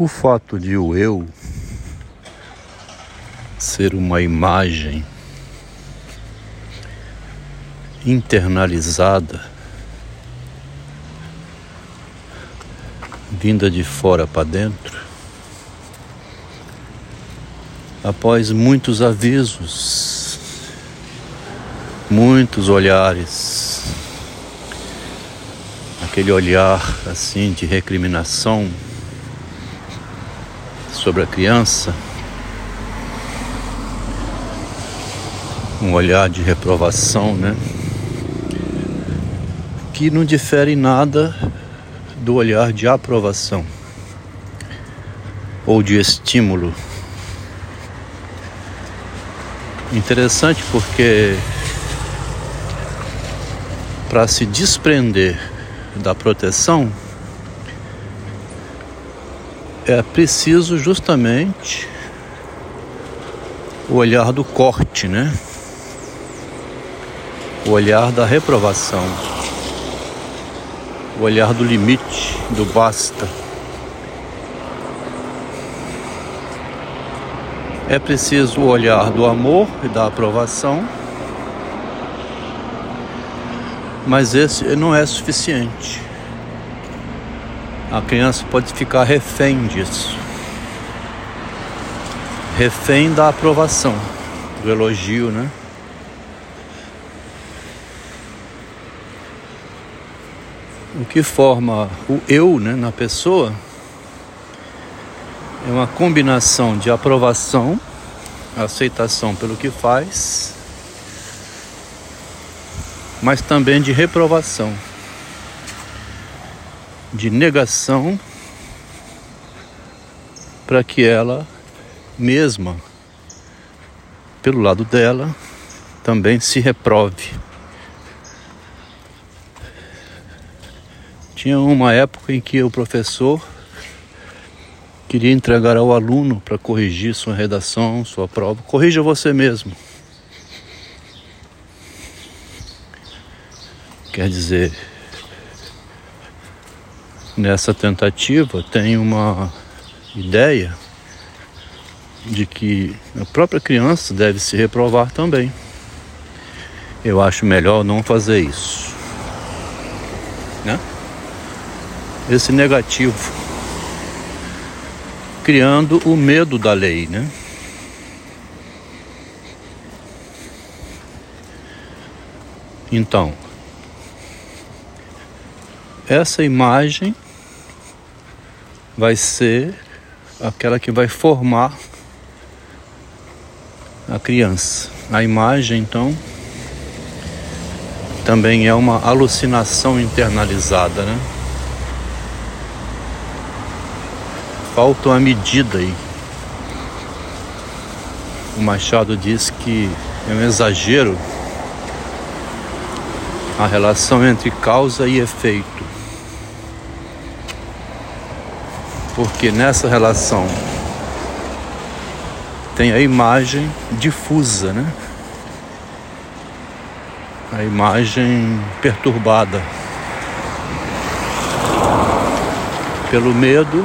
O fato de o eu ser uma imagem internalizada, vinda de fora para dentro, após muitos avisos, muitos olhares, aquele olhar assim de recriminação sobre a criança, um olhar de reprovação, né? Que não difere nada do olhar de aprovação ou de estímulo. Interessante porque para se desprender da proteção é preciso justamente o olhar do corte, né? O olhar da reprovação, o olhar do limite, do basta. É preciso o olhar do amor e da aprovação, mas esse não é suficiente. A criança pode ficar refém disso. Refém da aprovação, do elogio, né? O que forma o eu né, na pessoa é uma combinação de aprovação, aceitação pelo que faz, mas também de reprovação de negação para que ela mesma, pelo lado dela, também se reprove. Tinha uma época em que o professor queria entregar ao aluno para corrigir sua redação, sua prova. Corrija você mesmo. Quer dizer, nessa tentativa tem uma ideia de que a própria criança deve se reprovar também. Eu acho melhor não fazer isso. Né? Esse negativo criando o medo da lei, né? Então, essa imagem vai ser aquela que vai formar a criança. A imagem, então, também é uma alucinação internalizada, né? Falta uma medida aí. O Machado diz que é um exagero a relação entre causa e efeito. Porque nessa relação tem a imagem difusa, né? A imagem perturbada pelo medo,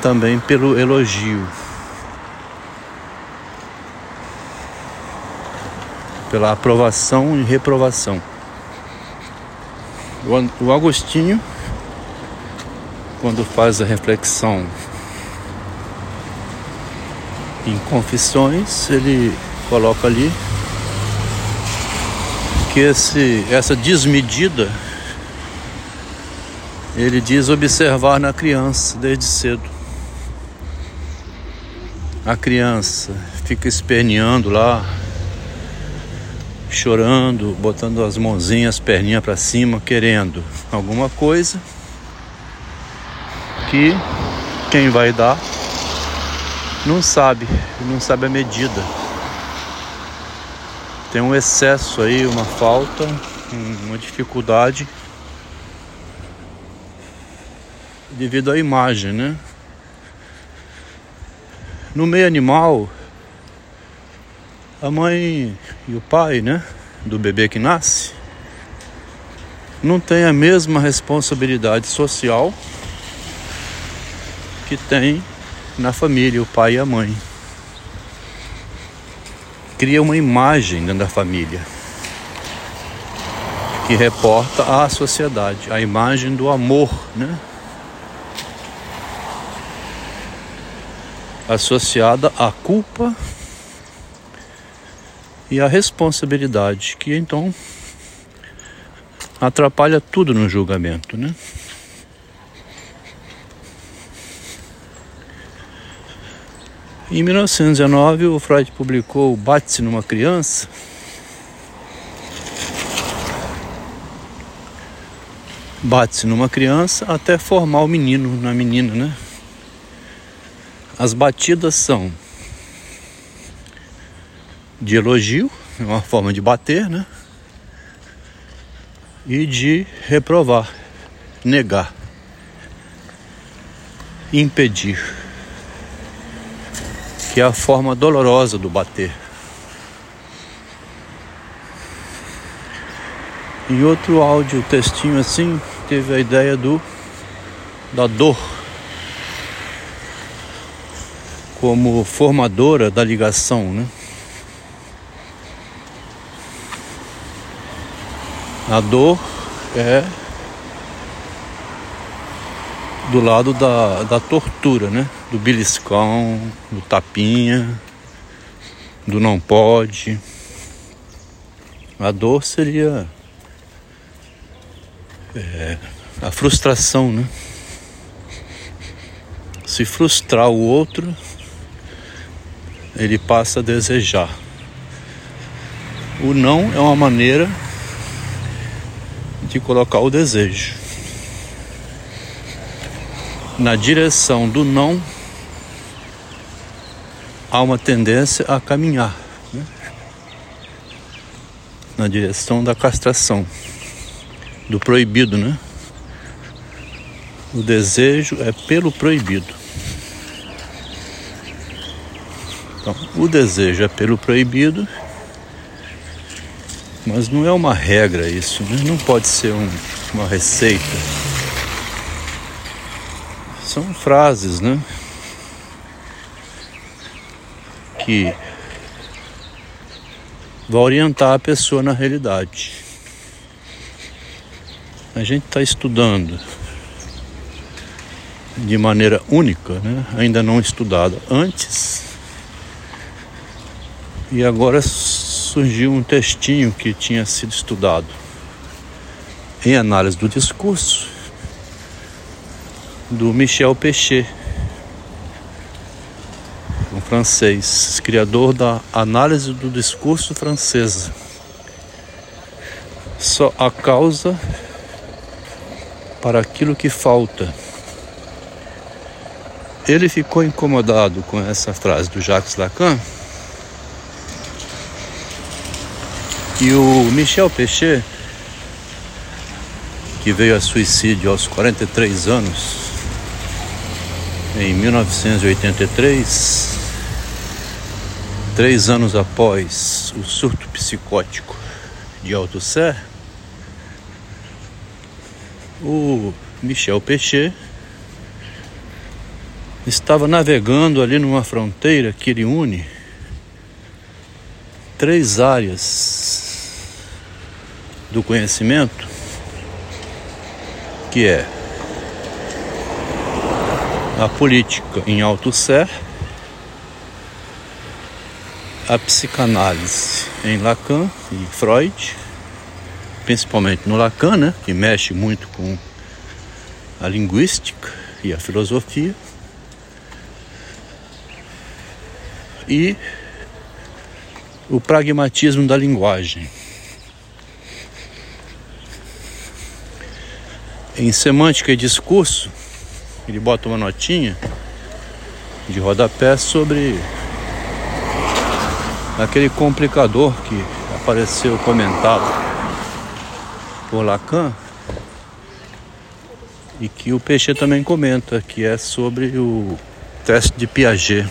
também pelo elogio. Pela aprovação e reprovação. O Agostinho quando faz a reflexão em Confissões, ele coloca ali que esse, essa desmedida ele diz observar na criança desde cedo. A criança fica esperneando lá, chorando, botando as mãozinhas, perninha para cima, querendo alguma coisa que quem vai dar não sabe, não sabe a medida. Tem um excesso aí, uma falta, uma dificuldade devido à imagem, né? No meio animal, a mãe e o pai, né, do bebê que nasce, não tem a mesma responsabilidade social que tem na família, o pai e a mãe. Cria uma imagem dentro da família que reporta à sociedade, a imagem do amor, né? Associada à culpa e à responsabilidade, que então atrapalha tudo no julgamento, né? Em 1919, o Freud publicou Bate-se numa criança. Bate-se numa criança até formar o menino na menina, né? As batidas são de elogio, é uma forma de bater, né? E de reprovar, negar, impedir é a forma dolorosa do bater. Em outro áudio, textinho assim, teve a ideia do da dor como formadora da ligação, né? A dor é do lado da, da tortura, né? Do beliscão, do tapinha, do não pode. A dor seria é, a frustração, né? Se frustrar o outro, ele passa a desejar. O não é uma maneira de colocar o desejo na direção do não, há uma tendência a caminhar né? na direção da castração, do proibido, né? O desejo é pelo proibido. Então, o desejo é pelo proibido, mas não é uma regra isso, né? não pode ser um, uma receita são frases, né? Que vai orientar a pessoa na realidade. A gente está estudando de maneira única, né? ainda não estudada antes. E agora surgiu um textinho que tinha sido estudado em análise do discurso do Michel Pechet, um francês, criador da análise do discurso francesa. Só a causa para aquilo que falta. Ele ficou incomodado com essa frase do Jacques Lacan. E o Michel Pechet, que veio a suicídio aos 43 anos, em 1983, três anos após o surto psicótico de Althusser, o Michel Pechet estava navegando ali numa fronteira que ele une três áreas do conhecimento, que é a política em Alto Sé, a psicanálise em Lacan e Freud, principalmente no Lacan, né, que mexe muito com a linguística e a filosofia, e o pragmatismo da linguagem. Em semântica e discurso, ele bota uma notinha de rodapé sobre aquele complicador que apareceu comentado por Lacan e que o Peixe também comenta, que é sobre o teste de Piaget.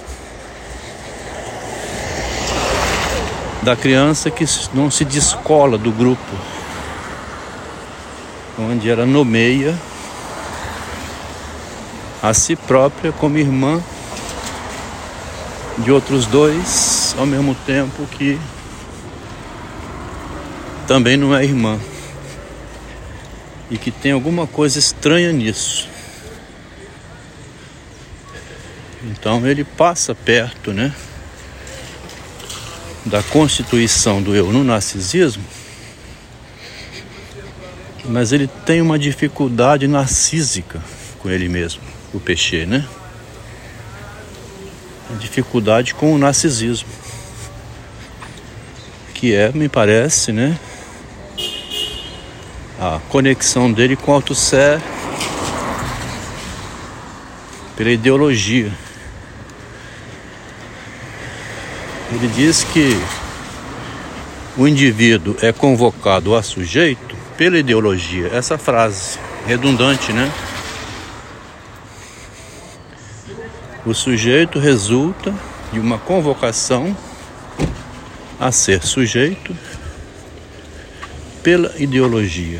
Da criança que não se descola do grupo, onde ela nomeia a si própria como irmã de outros dois, ao mesmo tempo que também não é irmã. E que tem alguma coisa estranha nisso. Então ele passa perto, né, da constituição do eu no narcisismo, mas ele tem uma dificuldade narcísica com ele mesmo, o peixe, né? A dificuldade com o narcisismo, que é, me parece, né, a conexão dele com o auto-sé pela ideologia. Ele diz que o indivíduo é convocado a sujeito pela ideologia. Essa frase redundante, né? O sujeito resulta de uma convocação a ser sujeito pela ideologia.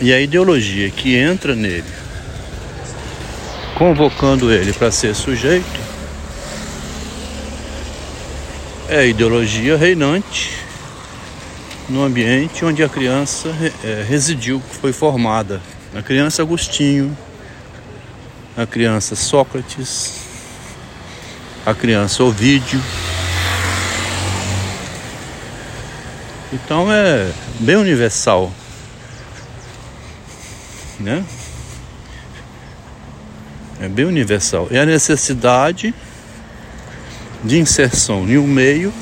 E a ideologia que entra nele, convocando ele para ser sujeito, é a ideologia reinante no ambiente onde a criança é, residiu, foi formada. A criança Agostinho, a criança Sócrates, a criança Ovídio. Então é bem universal, né? É bem universal. É a necessidade de inserção em um meio.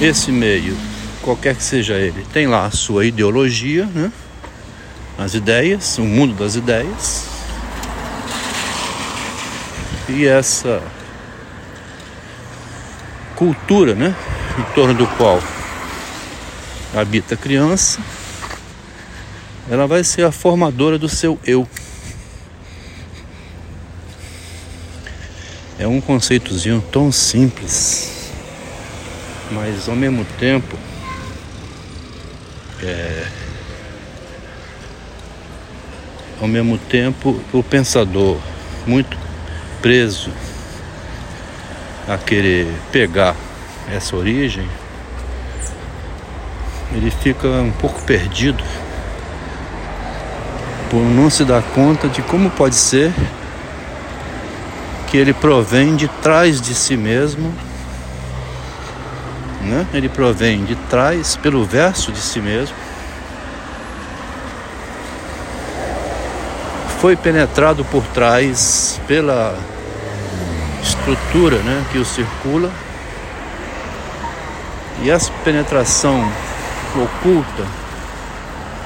Esse meio, qualquer que seja ele, tem lá a sua ideologia, né? As ideias, o mundo das ideias. E essa cultura, né? Em torno do qual habita a criança, ela vai ser a formadora do seu eu. É um conceitozinho tão simples, mas ao mesmo tempo é, ao mesmo tempo o pensador muito preso a querer pegar essa origem ele fica um pouco perdido por não se dar conta de como pode ser que ele provém de trás de si mesmo, né? Ele provém de trás pelo verso de si mesmo. Foi penetrado por trás pela estrutura, né, que o circula. E essa penetração oculta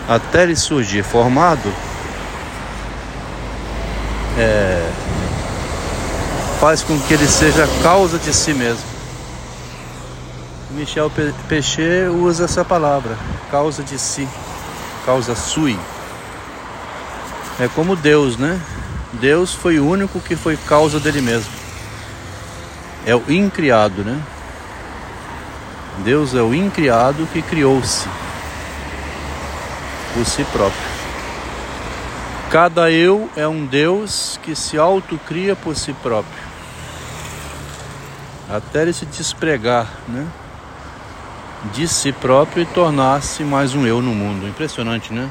até ele surgir formado é, faz com que ele seja causa de si mesmo. Michel Pechet usa essa palavra, causa de si, causa sui. É como Deus, né? Deus foi o único que foi causa dele mesmo. É o incriado, né? Deus é o incriado que criou-se por si próprio. Cada eu é um Deus que se autocria por si próprio. Até ele se despregar, né? De si próprio e tornar-se mais um eu no mundo. Impressionante, né?